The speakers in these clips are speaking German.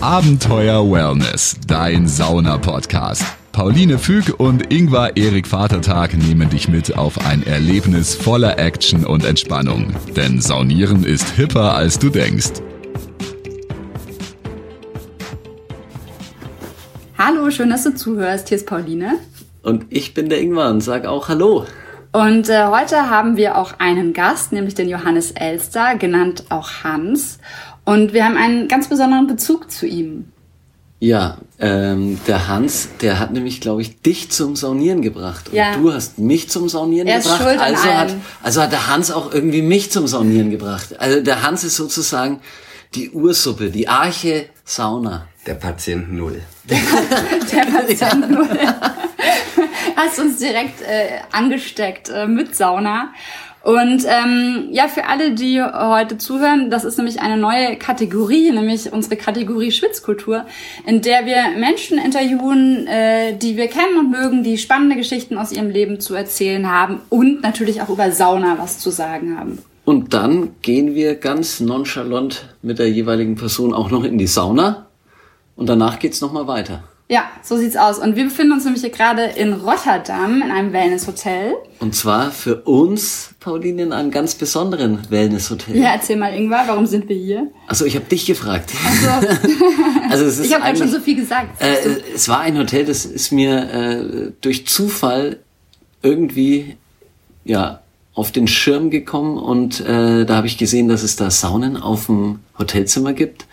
Abenteuer Wellness, dein Sauna-Podcast. Pauline Füg und Ingvar Erik Vatertag nehmen dich mit auf ein Erlebnis voller Action und Entspannung. Denn Saunieren ist hipper, als du denkst. Hallo, schön, dass du zuhörst. Hier ist Pauline. Und ich bin der Ingvar und sag auch Hallo. Und äh, heute haben wir auch einen Gast, nämlich den Johannes Elster, genannt auch Hans. Und wir haben einen ganz besonderen Bezug zu ihm. Ja, ähm, der Hans, der hat nämlich, glaube ich, dich zum Saunieren gebracht. Und ja. du hast mich zum Saunieren er gebracht. Ist schuld also, hat, also hat der Hans auch irgendwie mich zum Saunieren gebracht. Also der Hans ist sozusagen die Ursuppe, die Arche Sauna. Der Patient Null. Der, der Patient Null. Hast uns direkt äh, angesteckt äh, mit Sauna. Und ähm, ja, für alle, die heute zuhören, das ist nämlich eine neue Kategorie, nämlich unsere Kategorie Schwitzkultur, in der wir Menschen interviewen, äh, die wir kennen und mögen, die spannende Geschichten aus ihrem Leben zu erzählen haben und natürlich auch über Sauna was zu sagen haben. Und dann gehen wir ganz nonchalant mit der jeweiligen Person auch noch in die Sauna und danach geht's noch mal weiter. Ja, so sieht's aus. Und wir befinden uns nämlich hier gerade in Rotterdam in einem Wellnesshotel. Und zwar für uns, Pauline, in einem ganz besonderen Wellnesshotel. Ja, erzähl mal, Ingvar, warum sind wir hier? Also ich habe dich gefragt. Ach so. also es ist ich habe halt schon so viel gesagt. Äh, es war ein Hotel, das ist mir äh, durch Zufall irgendwie ja auf den Schirm gekommen und äh, da habe ich gesehen, dass es da Saunen auf dem Hotelzimmer gibt.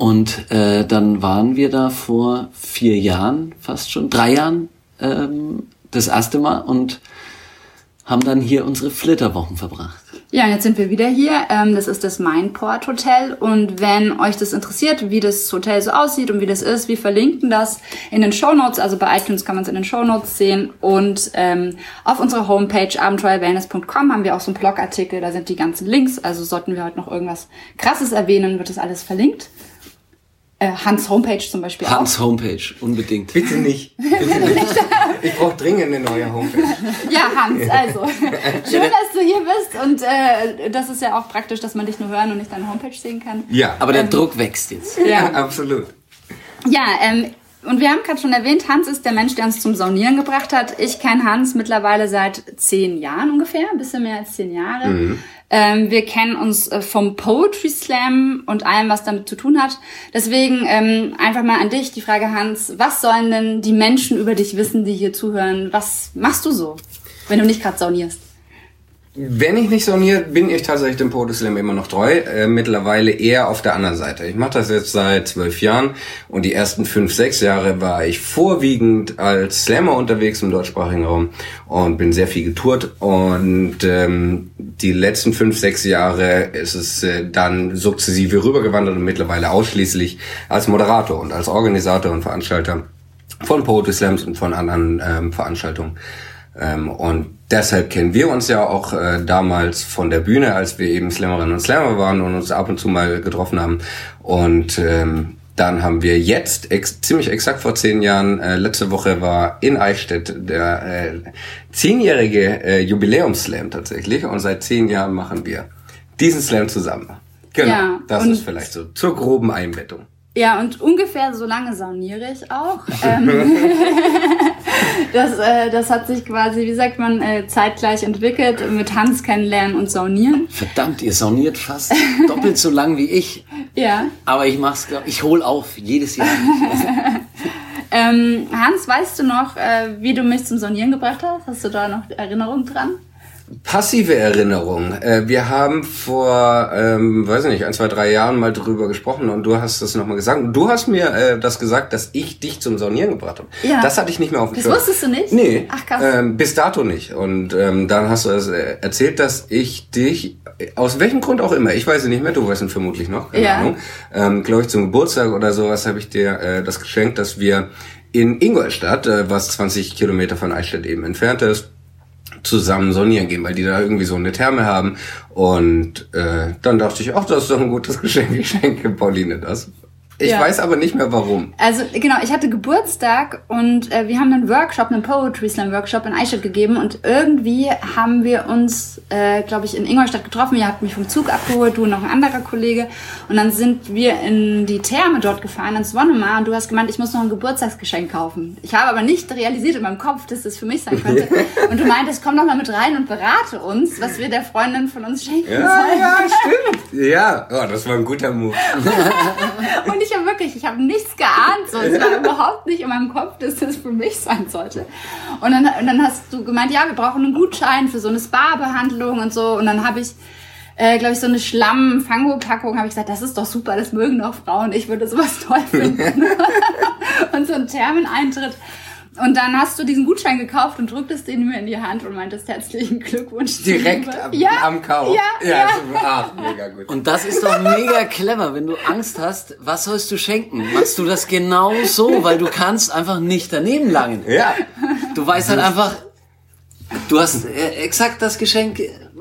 Und äh, dann waren wir da vor vier Jahren, fast schon, drei Jahren ähm, das erste Mal und haben dann hier unsere Flitterwochen verbracht. Ja, jetzt sind wir wieder hier. Ähm, das ist das Mindport Hotel. Und wenn euch das interessiert, wie das Hotel so aussieht und wie das ist, wir verlinken das in den Show Notes. Also bei iTunes kann man es in den Show Notes sehen. Und ähm, auf unserer Homepage abenteuerwellness.com haben wir auch so einen Blogartikel. Da sind die ganzen Links. Also sollten wir heute noch irgendwas Krasses erwähnen, wird das alles verlinkt. Äh, Hans Homepage zum Beispiel Hans auch. Homepage, unbedingt. Bitte nicht. Bitte nicht. Ich brauche dringend eine neue Homepage. Ja, Hans, also. Schön, dass du hier bist und äh, das ist ja auch praktisch, dass man dich nur hören und nicht deine Homepage sehen kann. Ja. Aber der ähm, Druck wächst jetzt. Ja, ja absolut. Ja, ähm, und wir haben gerade schon erwähnt, Hans ist der Mensch, der uns zum Saunieren gebracht hat. Ich kenne Hans mittlerweile seit zehn Jahren ungefähr, ein bisschen mehr als zehn Jahre. Mhm. Ähm, wir kennen uns äh, vom Poetry Slam und allem, was damit zu tun hat. Deswegen ähm, einfach mal an dich die Frage, Hans, was sollen denn die Menschen über dich wissen, die hier zuhören? Was machst du so, wenn du nicht gerade saunierst? Wenn ich nicht sauniere, bin ich tatsächlich dem Podeslam immer noch treu. Äh, mittlerweile eher auf der anderen Seite. Ich mache das jetzt seit zwölf Jahren und die ersten fünf, sechs Jahre war ich vorwiegend als Slammer unterwegs im deutschsprachigen Raum und bin sehr viel getourt. Und ähm, die letzten fünf, sechs Jahre ist es äh, dann sukzessive rübergewandert und mittlerweile ausschließlich als Moderator und als Organisator und Veranstalter von Poetry Slams und von anderen ähm, Veranstaltungen. Ähm, und deshalb kennen wir uns ja auch äh, damals von der Bühne, als wir eben Slammerinnen und Slammer waren und uns ab und zu mal getroffen haben. Und ähm, dann haben wir jetzt ex ziemlich exakt vor zehn Jahren, äh, letzte Woche war in Eichstätt der äh, zehnjährige äh, Jubiläumsslam tatsächlich. Und seit zehn Jahren machen wir diesen Slam zusammen. Genau, ja, das ist vielleicht so zur groben Einbettung. Ja, und ungefähr so lange sauniere ich auch. Ähm, das, äh, das hat sich quasi, wie sagt man, äh, zeitgleich entwickelt mit Hans kennenlernen und saunieren. Verdammt, ihr sauniert fast doppelt so lang wie ich. Ja. Aber ich mach's, ich hol auf, jedes Jahr. ähm, Hans, weißt du noch, äh, wie du mich zum Saunieren gebracht hast? Hast du da noch Erinnerungen dran? Passive Erinnerung. Äh, wir haben vor, ähm, weiß ich nicht, ein, zwei, drei Jahren mal drüber gesprochen und du hast das nochmal gesagt. Du hast mir äh, das gesagt, dass ich dich zum Saunieren gebracht habe. Ja. Das hatte ich nicht mehr auf dem Das Schirm. wusstest du nicht? Nee. Ach krass. Ähm, bis dato nicht. Und ähm, dann hast du das, äh, erzählt, dass ich dich, aus welchem Grund auch immer, ich weiß es nicht mehr, du weißt es vermutlich noch, keine ja. Ahnung, ähm, glaube ich zum Geburtstag oder sowas habe ich dir äh, das geschenkt, dass wir in Ingolstadt, äh, was 20 Kilometer von Eichstätt eben entfernt ist, zusammen sonieren gehen, weil die da irgendwie so eine Therme haben. Und äh, dann dachte ich, ach, das ist doch ein gutes Geschenk. Ich schenke Pauline das. Ich Ja. weiß aber nicht mehr warum. Also genau, ich hatte Geburtstag und äh, wir haben einen Workshop, einen Poetry Slam Workshop in Eichstätt gegeben und irgendwie haben wir uns, äh, glaube ich, in Ingolstadt getroffen. Ihr habt mich vom Zug abgeholt, du und noch ein anderer Kollege und dann sind wir in die Therme dort gefahren, ins Wonnemar und du hast gemeint, ich muss noch ein Geburtstagsgeschenk kaufen. Ich habe aber nicht realisiert in meinem Kopf, dass das für mich sein könnte und du meintest, komm doch mal mit rein und berate uns, was wir der Freundin von uns schenken Ja, sollen. ja, stimmt. Ja, oh, das war ein guter Move. Und ich habe wirklich, ich habe nichts geahnt. So. Es war überhaupt nicht in meinem Kopf, dass das für mich sein sollte. Und dann, und dann hast du gemeint, ja, wir brauchen einen Gutschein für so eine Spa-Behandlung und so. Und dann habe ich, äh, glaube ich, so eine Schlamm-Fango-Packung, habe ich gesagt, das ist doch super, das mögen doch Frauen. Ich würde sowas toll finden. und so ein Thermeneintritt. Und dann hast du diesen Gutschein gekauft und drücktest den mir in die Hand und meintest herzlichen Glückwunsch. Direkt am, ja, am Kauf. Ja, ja. so, ach, mega gut. Und das ist doch mega clever, wenn du Angst hast, was sollst du schenken? Machst du das genau so, weil du kannst einfach nicht daneben langen. ja, Du weißt halt einfach, du hast äh, exakt das Geschenk,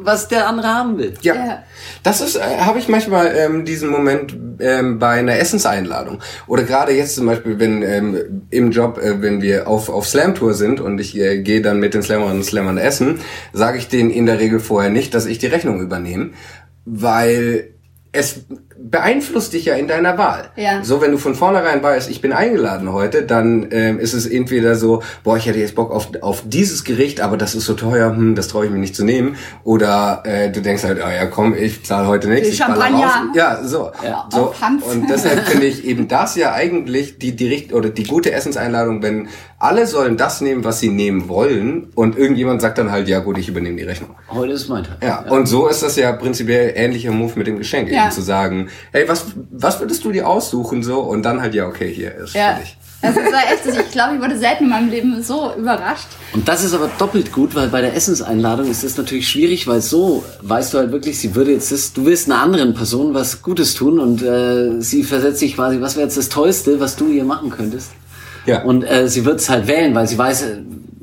was der andere haben will. ja. Ja. Das ist, äh, habe ich manchmal ähm, diesen Moment ähm, bei einer Essenseinladung oder gerade jetzt zum Beispiel, wenn ähm, im Job, äh, wenn wir auf auf Slam Tour sind und ich äh, gehe dann mit den Slammern und Slammern essen, sage ich denen in der Regel vorher nicht, dass ich die Rechnung übernehme, weil es beeinflusst dich ja in deiner Wahl. Ja. So, wenn du von vornherein weißt, ich bin eingeladen heute, dann ähm, ist es entweder so, boah, ich hätte jetzt Bock auf, auf dieses Gericht, aber das ist so teuer, hm, das traue ich mir nicht zu nehmen. Oder äh, du denkst halt, ah ja, komm, ich zahle heute nichts. Die ich Champagner. raus. Ja, so. so. Auf Hanf. Und deshalb finde ich eben das ja eigentlich die, die richt oder die gute Essenseinladung, wenn alle sollen das nehmen, was sie nehmen wollen und irgendjemand sagt dann halt, ja gut, ich übernehme die Rechnung. Heute ist mein Tag. Ja, und so ist das ja prinzipiell ähnlicher Move mit dem Geschenk, Ja. eben zu sagen, hey, was, was würdest du dir aussuchen so und dann halt, ja, okay, hier ist Ja. für dich. Das war echt, ich glaube, ich wurde selten in meinem Leben so überrascht. Und das ist aber doppelt gut, weil bei der Essenseinladung ist das natürlich schwierig, weil so weißt du halt wirklich, sie würde jetzt das, du willst einer anderen Person was Gutes tun und äh, sie versetzt sich quasi, was wäre jetzt das Tollste, was du ihr machen könntest. Ja. Und äh, sie wird es halt wählen, weil sie weiß, äh,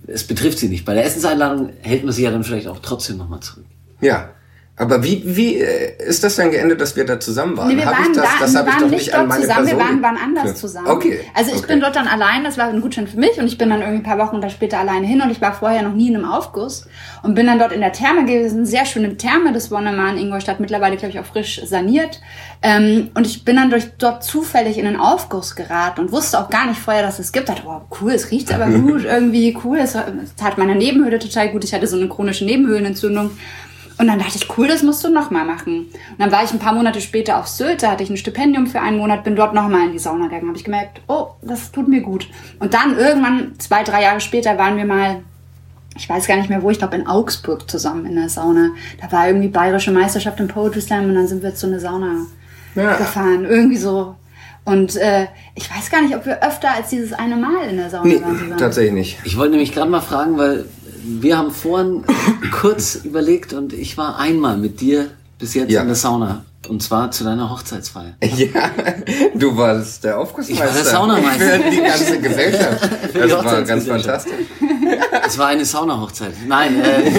es betrifft sie nicht. Bei der Essenseinladung hält man sie ja dann vielleicht auch trotzdem nochmal zurück. Ja. Aber wie, wie äh, ist das dann geendet, dass wir da zusammen waren? Nee, wir Hab waren, ich das, da, das wir ich waren doch nicht dort zusammen, wir Person waren, waren anders geknüpft. zusammen. Okay. Also ich okay. bin dort dann allein, das war ein Gutschein für mich und ich bin dann irgendwie ein paar Wochen da später alleine hin und ich war vorher noch nie in einem Aufguss und bin dann dort in der Therme gewesen, sehr schöne Therme des Wonnemar in Ingolstadt, mittlerweile glaube ich auch frisch saniert ähm, und ich bin dann durch dort zufällig in einen Aufguss geraten und wusste auch gar nicht vorher, dass es gibt. Dachte, wow, cool, es riecht aber gut, irgendwie cool, es, es tat meiner Nebenhöhle total gut, ich hatte so eine chronische Nebenhöhlenentzündung und dann dachte ich, cool, das musst du nochmal machen. Und dann war ich ein paar Monate später auf Sylt, da hatte ich ein Stipendium für einen Monat, bin dort nochmal in die Sauna gegangen. Habe ich gemerkt, oh, das tut mir gut. Und dann irgendwann, zwei, drei Jahre später, waren wir mal, ich weiß gar nicht mehr wo, ich glaube in Augsburg zusammen in der Sauna. Da war irgendwie bayerische Meisterschaft im Poetry Slam und dann sind wir zu einer Sauna Ja. gefahren. Irgendwie so. Und äh, ich weiß gar nicht, ob wir öfter als dieses eine Mal in der Sauna Nee, waren. zusammen. tatsächlich nicht. Ich wollte nämlich gerade mal fragen, weil wir haben vorhin kurz überlegt und ich war einmal mit dir bis jetzt Ja. in der Sauna. Und zwar zu deiner Hochzeitsfeier. Ja, du warst der Aufgussmeister. Ich war der Saunameister. Für die ganze Gesellschaft. Das war ganz fantastisch. Es war eine Saunahochzeit. Nein, äh,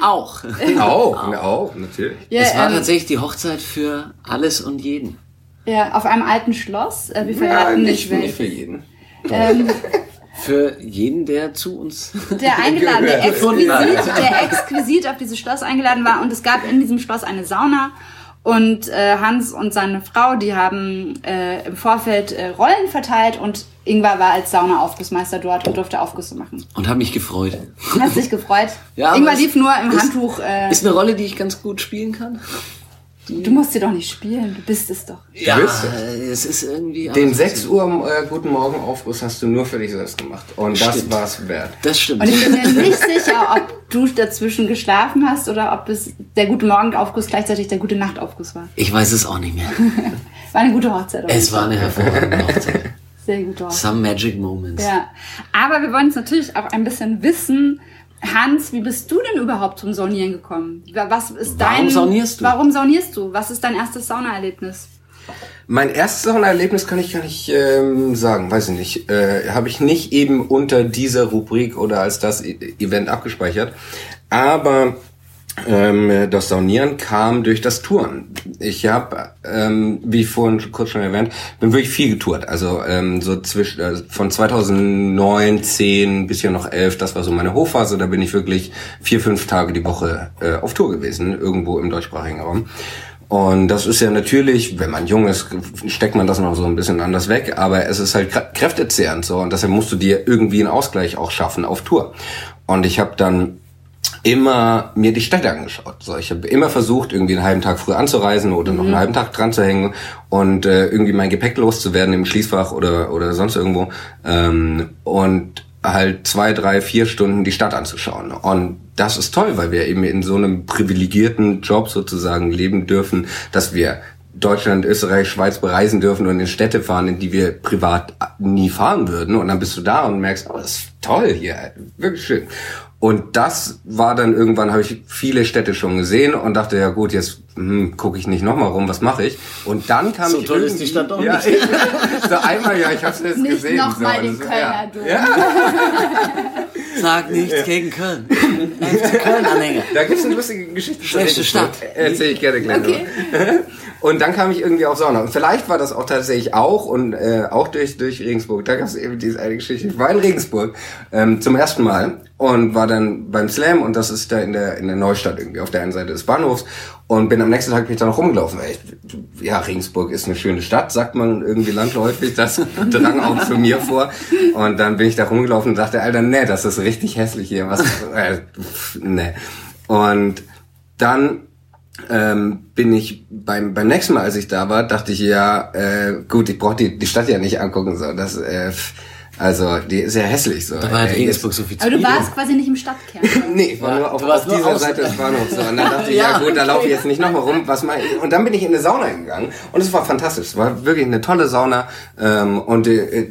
auch. Auch, auch, natürlich. Ja, es war ähm, tatsächlich die Hochzeit für alles und jeden. ja, auf einem alten Schloss. Äh, wir Ja, verraten nicht, nicht, nicht für jeden. Ähm, Für jeden, der zu uns. der eingeladen, der exquisit, hat. der exquisit auf dieses Schloss eingeladen war. Und es gab in diesem Schloss eine Sauna. Und äh, Hans und seine Frau, die haben äh, im Vorfeld äh, Rollen verteilt und Ingvar war als Saunaaufgussmeister dort und durfte Aufgüsse machen. Und habe mich gefreut. Hast dich gefreut? Ja, Ingvar lief nur im ist- Handtuch. Äh, Ist eine Rolle, die ich ganz gut spielen kann. Du musst sie doch nicht spielen, du bist es doch. Ja, es ist irgendwie. Den aber- 6 Uhr äh, Guten Morgen Aufguss hast du nur für dich selbst gemacht. Und das Stimmt. war's wert. Das stimmt. Und ich bin mir nicht sicher, ob du dazwischen geschlafen hast oder ob es der gute Morgenaufguss gleichzeitig der gute Nachtaufguss war. Ich weiß es auch nicht mehr. War eine gute Hochzeit. Es war eine hervorragende Hochzeit. Sehr gute Hochzeit. Some magic moments. Ja, aber wir wollen jetzt natürlich auch ein bisschen wissen, Hans, wie bist du denn überhaupt zum Saunieren gekommen? Was ist Warum dein, saunierst du? Warum saunierst du? Was ist dein erstes Saunaerlebnis? Mein erstes Saunaerlebnis kann ich gar nicht ähm, sagen, weiß ich nicht. Äh, Habe ich nicht eben unter dieser Rubrik oder als das E- Event abgespeichert. Aber ähm, das Saunieren kam durch das Touren. Ich habe, ähm, wie vorhin kurz schon erwähnt, bin wirklich viel getourt. Also ähm, so zwischen äh, von 2009, 10 bis ja noch 11, das war so meine Hochphase. Da bin ich wirklich vier, fünf Tage die Woche äh, auf Tour gewesen, irgendwo im deutschsprachigen Raum. Und das ist ja natürlich, wenn man jung ist, steckt man das noch so ein bisschen anders weg, aber es ist halt kräftezehrend so und deshalb musst du dir irgendwie einen Ausgleich auch schaffen auf Tour. Und ich habe dann immer mir die Städte angeschaut. So, ich habe immer versucht, irgendwie einen halben Tag früh anzureisen oder noch einen mhm. halben Tag dran zu hängen und äh, irgendwie mein Gepäck loszuwerden im Schließfach oder oder sonst irgendwo ähm, und halt zwei, drei, vier Stunden die Stadt anzuschauen. Und das ist toll, weil wir eben in so einem privilegierten Job sozusagen leben dürfen, dass wir Deutschland, Österreich, Schweiz bereisen dürfen und in Städte fahren, in die wir privat nie fahren würden. Und dann bist du da und merkst, oh, das toll hier, wirklich schön. Und das war dann irgendwann, habe ich viele Städte schon gesehen und dachte, ja gut, jetzt hm, gucke ich nicht nochmal rum, was mache ich? Und dann kam so ich toll ist die Stadt auch ja, nicht. so einmal, ja, ich habe es jetzt nicht gesehen. Noch mal so, den Kölner ja. ja. Sag nichts ja. gegen Köln. Köln-Anhänger. Da gibt's eine lustige Geschichte. Schlechte Stadt. Erzähle ich gerne gleich okay. Und dann kam ich irgendwie auf Sauna. Und vielleicht war das auch tatsächlich auch und äh, auch durch, durch Regensburg. Da gab es eben diese eine Geschichte. Ich war in Regensburg ähm, zum ersten Mal und war dann beim Slam und das ist da in der, in der Neustadt irgendwie auf der einen Seite des Bahnhofs und bin am nächsten Tag bin ich da noch rumgelaufen. Ich, ja, Regensburg ist eine schöne Stadt, sagt man irgendwie landläufig. Das drang auch zu mir vor. Und dann bin ich da rumgelaufen und dachte, Alter, nee, das ist richtig hässlich hier. Was, äh, nee. Und dann ähm, bin ich beim, beim nächsten Mal, als ich da war, dachte ich, ja, äh, gut, ich brauche die, die Stadt ja nicht angucken. So, das, äh, also, die ist ja hässlich so. Da war halt Regensburg so viel Aber du warst quasi nicht im Stadtkern. nee, ich war ja, nur auf, auf dieser nur Seite des Bahnhofs. So. Und dann dachte ich, ja, ja gut, da laufe ich jetzt nicht nochmal rum. Was ich? Und dann bin ich in eine Sauna gegangen. Und es war fantastisch. Es war wirklich eine tolle Sauna. Ähm, und äh,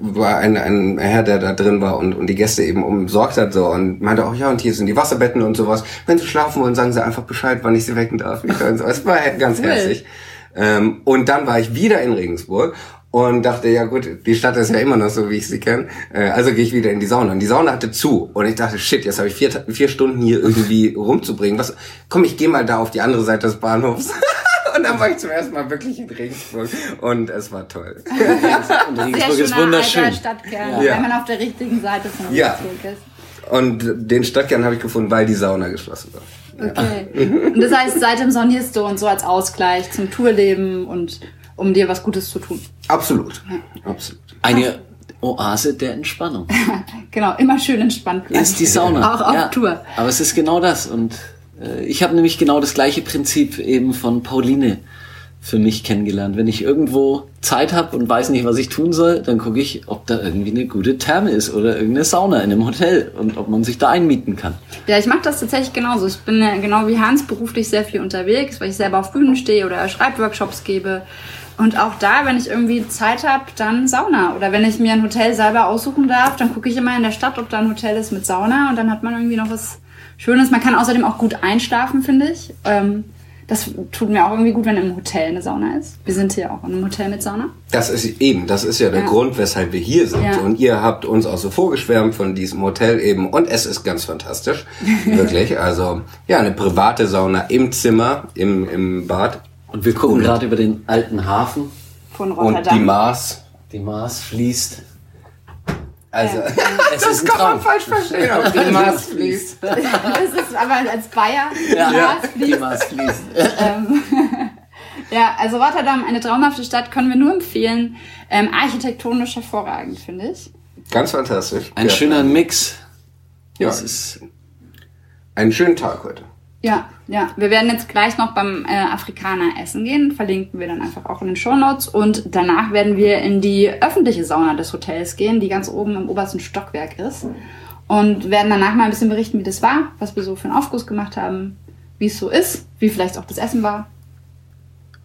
war ein, ein Herr, der da drin war und, und die Gäste eben umsorgt hat so und meinte auch, ja, und hier sind die Wasserbetten und sowas. Wenn sie schlafen wollen, sagen sie einfach Bescheid, wann ich sie wecken darf. Und so. Es war ganz cool. herzlich. Ähm, und dann war ich wieder in Regensburg und dachte, ja gut, die Stadt ist ja immer noch so, wie ich sie kenne. Äh, also gehe ich wieder in die Sauna. Und die Sauna hatte zu. Und ich dachte, shit, jetzt habe ich vier, vier Stunden hier irgendwie rumzubringen. Was? Komm, ich gehe mal da auf die andere Seite des Bahnhofs. und dann war ich zum ersten Mal wirklich in Regensburg. Und es war toll. und Regensburg ist wunderschön. Stadtkern, ja. wenn man auf der richtigen Seite von ja. Regensburg ist. Und den Stadtkern habe ich gefunden, weil die Sauna geschlossen war. Okay. Und das heißt, seitdem sonierst du und so als Ausgleich zum Tourleben und um dir was Gutes zu tun. Absolut. Ja. Absolut. Eine Oase der Entspannung. genau, immer schön entspannt bleiben. Ist die Sauna. Auch auf ja, Tour. Aber es ist genau das. Und ich habe nämlich genau das gleiche Prinzip eben von Pauline für mich kennengelernt. Wenn ich irgendwo Zeit habe und weiß nicht, was ich tun soll, dann gucke ich, ob da irgendwie eine gute Therme ist oder irgendeine Sauna in einem Hotel und ob man sich da einmieten kann. Ja, ich mache das tatsächlich genauso. Ich bin genau wie Hans beruflich sehr viel unterwegs, weil ich selber auf Bühnen stehe oder Schreibworkshops gebe. Und auch da, wenn ich irgendwie Zeit habe, dann Sauna. Oder wenn ich mir ein Hotel selber aussuchen darf, dann gucke ich immer in der Stadt, ob da ein Hotel ist mit Sauna und dann hat man irgendwie noch was Schönes. Man kann außerdem auch gut einschlafen, finde ich. Ähm, das tut mir auch irgendwie gut, wenn im Hotel eine Sauna ist. Wir sind hier auch in einem Hotel mit Sauna. Das ist eben, das ist ja der ja. Grund, weshalb wir hier sind. Ja. Und ihr habt uns auch so vorgeschwärmt von diesem Hotel eben. Und es ist ganz fantastisch. Wirklich. Also, ja, eine private Sauna im Zimmer, im, im Bad. Und wir gucken gerade über den alten Hafen. Von Rotterdam. Und die Maas. Die Maas fließt. Also, ja. es ist ein Traum. kann man falsch verstehen, ob die Maas fließt. Das ist aber als Bayer, ja. die Maas fließt. Die Maas fließt. Ähm, ja, also Rotterdam, eine traumhafte Stadt, können wir nur empfehlen. Ähm, architektonisch hervorragend, finde ich. Ganz fantastisch. Ein ja. schöner Mix. Ja, es ist ein schöner Tag heute. Ja, ja. Wir werden jetzt gleich noch beim äh, Afrikaner essen gehen. Verlinken wir dann einfach auch in den Show Notes. Und danach werden wir in die öffentliche Sauna des Hotels gehen, die ganz oben im obersten Stockwerk ist. Und werden danach mal ein bisschen berichten, wie das war, was wir so für einen Aufguss gemacht haben, wie es so ist, wie vielleicht auch das Essen war.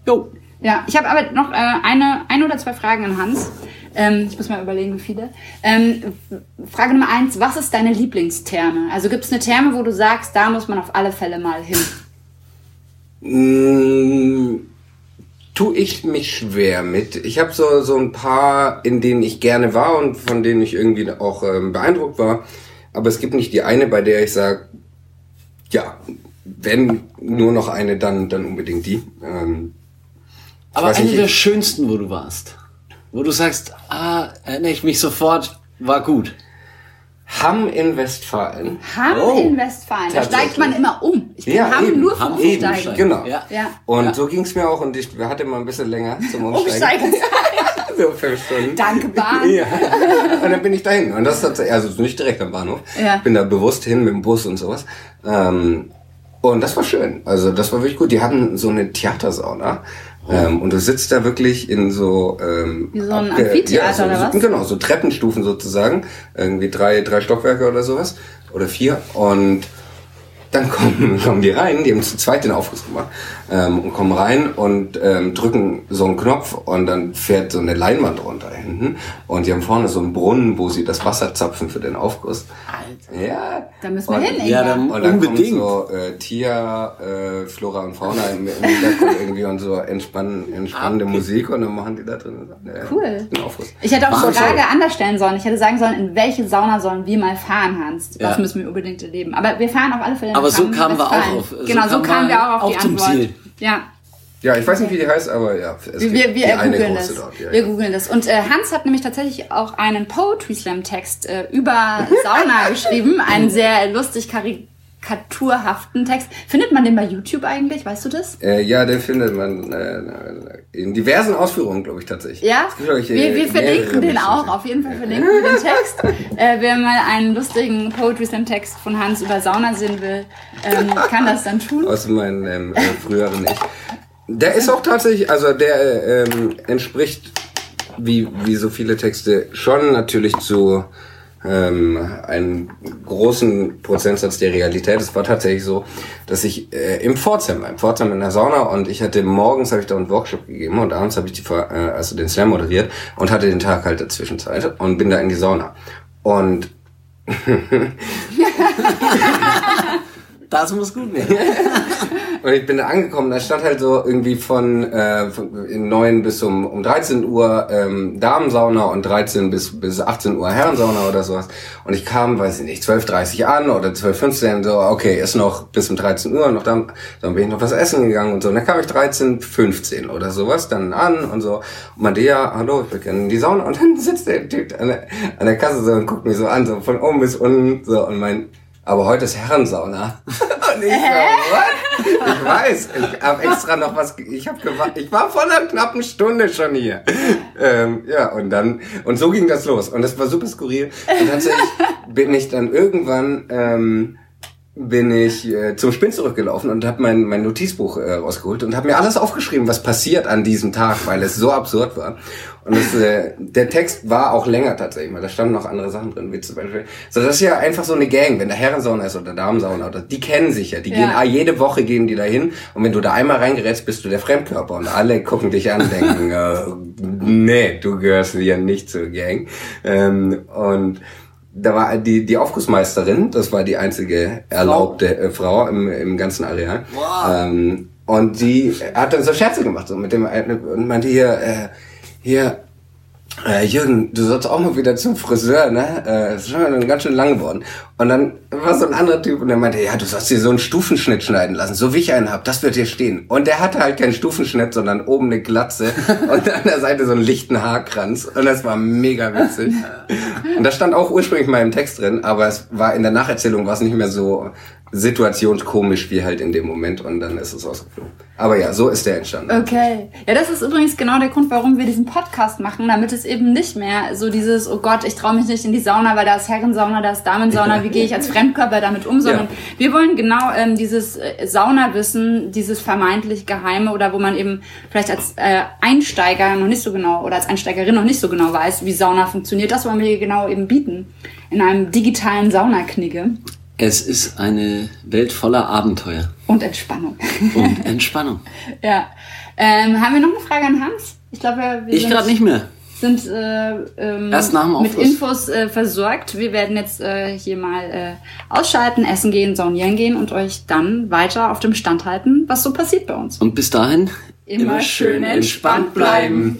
Jo. Ja, ich habe aber noch äh, eine, ein oder zwei Fragen an Hans. Ähm, ich muss mal überlegen, wie viele. Ähm, Frage Nummer eins, was ist deine Lieblingstherme? Also gibt es eine Therme, wo du sagst, da muss man auf alle Fälle mal hin? Mm, tu ich mich schwer mit. Ich habe so, so ein paar, in denen ich gerne war und von denen ich irgendwie auch ähm, beeindruckt war. Aber es gibt nicht die eine, bei der ich sage, ja, wenn nur noch eine, dann, dann unbedingt die. Ähm, Aber eine nicht, der ich- schönsten, wo du warst. Wo du sagst, ah, erinnere ich mich sofort, war gut. Hamm in Westfalen. Hamm Oh, in Westfalen. Da steigt man immer um. Ich kenne Ja, Hamm eben. nur vom Hamm eben Umsteigen. steigen. Genau. Ja. Ja. Und so ging's mir auch und ich hatte mal ein bisschen länger zum Umsteigen. Umsteigen. so fünf Stunden. Danke, Bahn. Ja. Und dann bin ich dahin. Und das ist tatsächlich, also nicht direkt am Bahnhof. Ja. Bin da bewusst hin mit dem Bus und sowas. Ähm, und das war schön. Also das war wirklich gut. Die hatten so eine Theatersauna. Ähm, und du sitzt da wirklich in so ähm, Wie so ein Amphitheater so, oder was? so, Genau, so Treppenstufen sozusagen. Irgendwie drei, drei Stockwerke oder sowas. Oder vier. Und dann kommen, kommen die rein, die haben zu zweit den Aufguss gemacht ähm, und kommen rein und ähm, drücken so einen Knopf und dann fährt so eine Leinwand runter hinten und die haben vorne so einen Brunnen, wo sie das Wasser zapfen für den Aufguss. Alter. Ja. Da müssen wir und, hin. Ja, dann- Und dann Unbedingt. kommt so äh, Tier, äh, Flora und Fauna im, im Hintergrund irgendwie und so entspann, entspannende Musik und dann machen die da drin äh, Cool. den Aufguss. Ich hätte auch die Wahnsinn. Frage anders stellen sollen. Ich hätte sagen sollen, in welche Sauna sollen wir mal fahren, Hans? Das Ja. müssen wir unbedingt erleben. Aber wir fahren auf alle Fälle Aber so kamen wir auch auf- so Genau, so kamen wir auch auf auch die zum Antwort. Ziel. Ja, Ja, ich weiß nicht, wie die heißt, aber ja. Es wir, wir, wir eine große das. dort. Ja, wir ja. googeln das. Und äh, Hans hat nämlich tatsächlich auch einen Poetry Slam Text äh, über Sauna geschrieben. Einen sehr lustig karikaturhaften Text. Findet man den bei YouTube eigentlich? Weißt du das? Äh, ja, den findet man äh, in diversen Ausführungen, glaube ich, tatsächlich. Ja, gibt, ich, wir, wir verlinken den auch. Auf jeden Fall verlinken wir den Text. Äh, wer mal einen lustigen Poetry Slam Text von Hans über Sauna sehen will, ähm, kann das dann tun. Aus meinem ähm, äh, früheren Ich. Der ist auch tatsächlich, also der äh, ähm, entspricht, wie, wie so viele Texte, schon natürlich zu ähm, einem großen Prozentsatz der Realität. Es war tatsächlich so, dass ich äh, im Pforzheim war, im Pforzheim in der Sauna und ich hatte morgens habe ich da einen Workshop gegeben und abends habe ich die, äh, also den Slam moderiert und hatte den Tag halt dazwischen Zeit und bin da in die Sauna. Und Das muss gut werden. Und ich bin da angekommen, da stand halt so irgendwie von, äh, von in 9 bis um, um 13 Uhr ähm, Damensauna und 13 bis, bis 18 Uhr Herrensauna oder sowas. Und ich kam, weiß ich nicht, 12.30 an oder 12.15 so, okay, ist noch bis um 13 Uhr, noch dann, dann bin ich noch was essen gegangen und so. Und dann kam ich 13.15 oder sowas dann an und so. Und ja, hallo, ich will gerne in die Sauna. Und dann sitzt der Typ an der, an der Kasse so und guckt mich so an, so von oben bis unten, so und mein, aber heute ist Herrensauna. Und ich so, what? Ich weiß, ich habe extra noch was, ich habe gewartet, ich war vor einer knappen Stunde schon hier. Ähm, ja, und dann, und so ging das los. Und das war super skurril. Und tatsächlich bin ich dann irgendwann, ähm, bin ich äh, zum Spinn zurückgelaufen und habe mein, mein Notizbuch äh, rausgeholt und habe mir alles aufgeschrieben, was passiert an diesem Tag, weil es so absurd war. Und das, äh, der Text war auch länger tatsächlich mal. Da standen noch andere Sachen drin, wie zum Beispiel. So, das ist ja einfach so eine Gang, wenn da Herrensauna ist oder Damensauna, oder, die kennen sich ja. Die gehen, Ja. ah, jede Woche gehen die da hin. Und wenn du da einmal reingerätst, bist du der Fremdkörper. Und alle gucken dich an denken, äh, nee, du gehörst hier nicht zur Gang. Ähm, und da war die, die Aufgussmeisterin, das war die einzige erlaubte äh, Frau im, im ganzen Areal. Wow. Ähm, und die hat dann so Scherze gemacht, so mit dem, und meinte hier, äh, hier, äh, Jürgen, du sollst auch mal wieder zum Friseur, ne? Äh, ist schon ganz schön lang geworden. Und dann war so ein anderer Typ und der meinte, ja, du sollst dir so einen Stufenschnitt schneiden lassen, so wie ich einen hab, das wird dir stehen. Und der hatte halt keinen Stufenschnitt, sondern oben eine Glatze und an der Seite so einen lichten Haarkranz. Und das war mega witzig. Und das stand auch ursprünglich mal im Text drin, aber es war in der Nacherzählung war es nicht mehr so situationskomisch wie halt in dem Moment und dann ist es ausgeflogen. Aber ja, so ist der entstanden. Okay. Ja, das ist übrigens genau der Grund, warum wir diesen Podcast machen, damit es eben nicht mehr so dieses, oh Gott, ich traue mich nicht in die Sauna, weil da ist Herrensauna, da ist Damensauna, wie gehe ich als Fremdkörper damit um, sondern Ja. wir wollen genau ähm, dieses äh, Saunawissen, dieses vermeintlich Geheime oder wo man eben vielleicht als äh, Einsteiger noch nicht so genau oder als Einsteigerin noch nicht so genau weiß, wie Sauna funktioniert, das wollen wir genau eben bieten in einem digitalen Saunaknigge Es ist eine Welt voller Abenteuer und Entspannung. und Entspannung. ja. Ähm, haben wir noch eine Frage an Hans? Ich glaube, wir Ich gerade nicht mehr. Sind äh, ähm, mit. Infos äh, versorgt. Wir werden jetzt äh, hier mal äh, ausschalten, essen gehen, saunieren gehen und euch dann weiter auf dem Stand halten, was so passiert bei uns. Und bis dahin Immer schön entspannt bleiben.